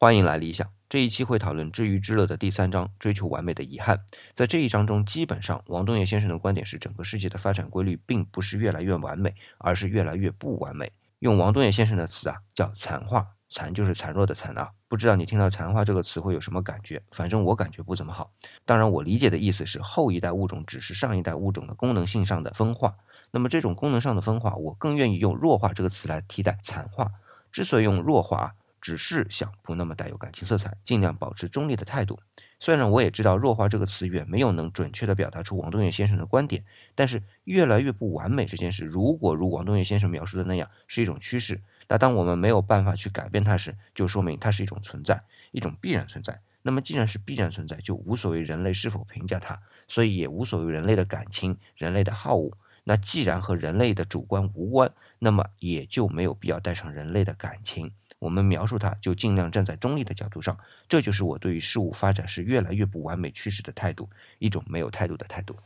欢迎来理想。这一期会讨论《知鱼之乐》的第三章“追求完美的遗憾”。在这一章中，基本上王东岳先生的观点是，整个世界的发展规律并不是越来越完美，而是越来越不完美。用王东岳先生的词啊，叫“残化”。残就是孱弱的残啊。不知道你听到“残化”这个词会有什么感觉？反正我感觉不怎么好。当然，我理解的意思是，后一代物种只是上一代物种的功能性上的分化。那么，这种功能上的分化，我更愿意用“弱化”这个词来替代“残化”。之所以用“弱化”，只是想不那么带有感情色彩，尽量保持中立的态度。虽然我也知道“弱化”这个词远没有能准确地表达出王东岳先生的观点，但是越来越不完美这件事，如果如王东岳先生描述的那样是一种趋势，那当我们没有办法去改变它时，就说明它是一种存在，一种必然存在。那么既然是必然存在，就无所谓人类是否评价它，所以也无所谓人类的感情、人类的好恶。那既然和人类的主观无关，那么也就没有必要带上人类的感情。我们描述它，就尽量站在中立的角度上，这就是我对于事物发展是越来越不完美趋势的态度，一种没有态度的态度。